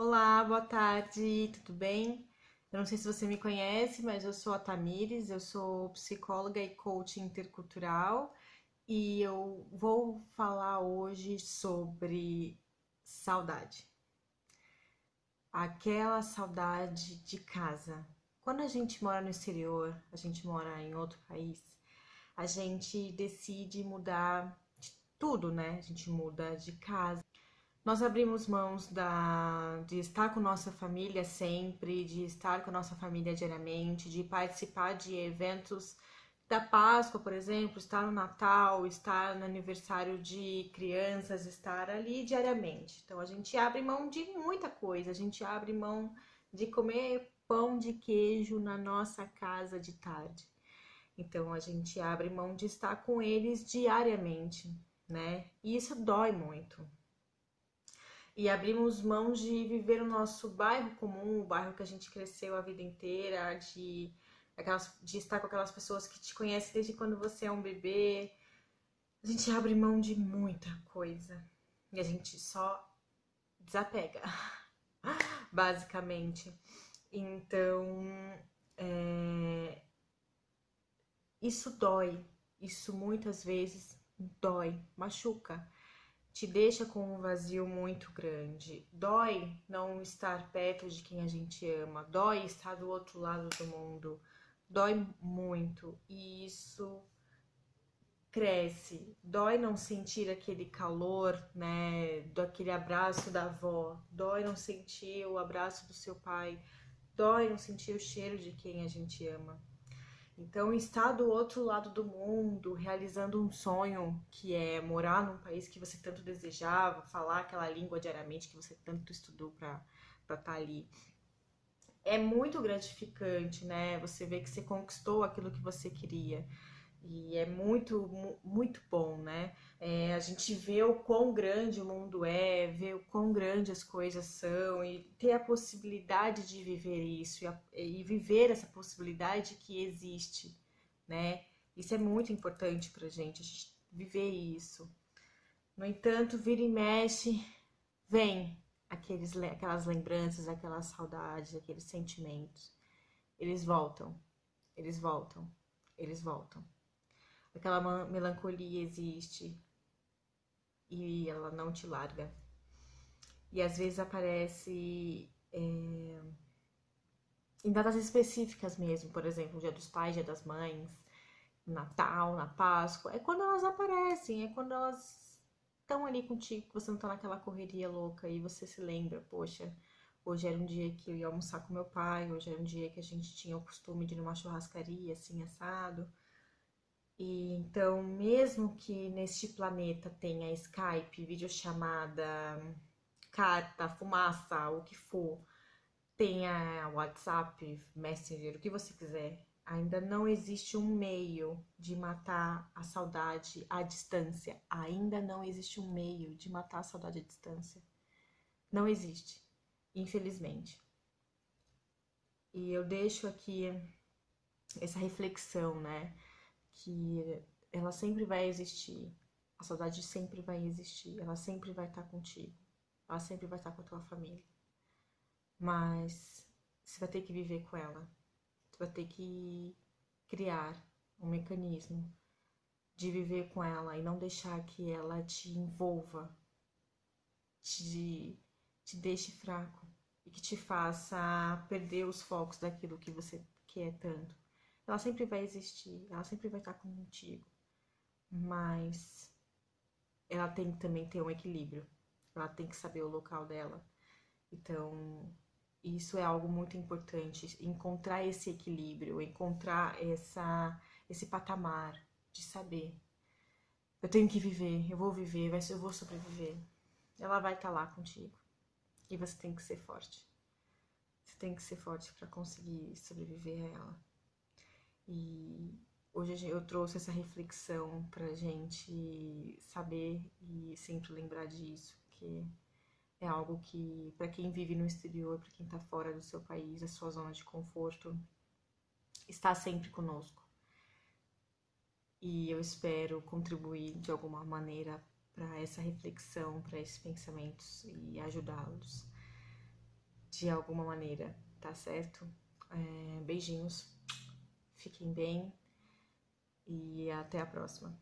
Olá, boa tarde, tudo bem? Eu não sei se você me conhece, mas eu sou a Tamires, eu sou psicóloga e coach intercultural e eu vou falar hoje sobre saudade. Aquela saudade de casa. Quando a gente mora no exterior, a gente mora em outro país, a gente decide mudar de tudo, né? A gente muda de casa. Nós abrimos mãos da, de estar com nossa família sempre, de estar com nossa família diariamente, de participar de eventos da Páscoa, por exemplo, estar no Natal, estar no aniversário de crianças, estar ali diariamente. Então a gente abre mão de muita coisa, a gente abre mão de comer pão de queijo na nossa casa de tarde. Então a gente abre mão de estar com eles diariamente, né? E isso dói muito e abrimos mão de viver o nosso bairro comum, o bairro que a gente cresceu a vida inteira, de, aquelas, de estar com aquelas pessoas que te conhecem desde quando você é um bebê. A gente abre mão de muita coisa e a gente só desapega, basicamente. Então, é... isso dói, isso muitas vezes dói, machuca te deixa com um vazio muito grande. Dói não estar perto de quem a gente ama, dói estar do outro lado do mundo, dói muito e isso cresce. Dói não sentir aquele calor, né, daquele abraço da avó, dói não sentir o abraço do seu pai, dói não sentir o cheiro de quem a gente ama. Então, estar do outro lado do mundo, realizando um sonho que é morar num país que você tanto desejava, falar aquela língua diariamente que você tanto estudou para estar tá ali. É muito gratificante, né? Você vê que você conquistou aquilo que você queria. E é muito, muito bom, né? É, a gente vê o quão grande o mundo é, vê o quão grande as coisas são e ter a possibilidade de viver isso e, a, e viver essa possibilidade que existe, né? Isso é muito importante pra gente, a gente viver isso. No entanto, vira e mexe, vem aqueles, aquelas lembranças, aquelas saudades, aqueles sentimentos. Eles voltam, eles voltam, eles voltam aquela melancolia existe e ela não te larga. E às vezes aparece é, em datas específicas mesmo, por exemplo, Dia dos Pais, Dia das Mães, Natal, na Páscoa. É quando elas aparecem, é quando elas estão ali contigo, você não tá naquela correria louca e você se lembra, poxa, hoje era um dia que eu ia almoçar com meu pai, hoje era um dia que a gente tinha o costume de ir numa churrascaria assim assado. E então, mesmo que neste planeta tenha Skype, videochamada, carta, fumaça, o que for, tenha WhatsApp, Messenger, o que você quiser, ainda não existe um meio de matar a saudade à distância. Ainda não existe um meio de matar a saudade à distância. Não existe, infelizmente. E eu deixo aqui essa reflexão, né? Que ela sempre vai existir. A saudade sempre vai existir, ela sempre vai estar contigo, ela sempre vai estar com a tua família. Mas você vai ter que viver com ela, você vai ter que criar um mecanismo de viver com ela e não deixar que ela te envolva, te, te deixe fraco e que te faça perder os focos daquilo que você quer tanto ela sempre vai existir, ela sempre vai estar contigo, mas ela tem que também ter um equilíbrio, ela tem que saber o local dela. Então, isso é algo muito importante, encontrar esse equilíbrio, encontrar essa, esse patamar de saber. Eu tenho que viver, eu vou viver, eu vou sobreviver. Ela vai estar lá contigo. E você tem que ser forte. Você tem que ser forte para conseguir sobreviver a ela. E hoje eu trouxe essa reflexão pra gente saber e sempre lembrar disso, porque é algo que, para quem vive no exterior, para quem tá fora do seu país, da sua zona de conforto, está sempre conosco. E eu espero contribuir de alguma maneira para essa reflexão, para esses pensamentos e ajudá-los. de alguma maneira, tá certo? É, beijinhos, fiquem bem e até a próxima.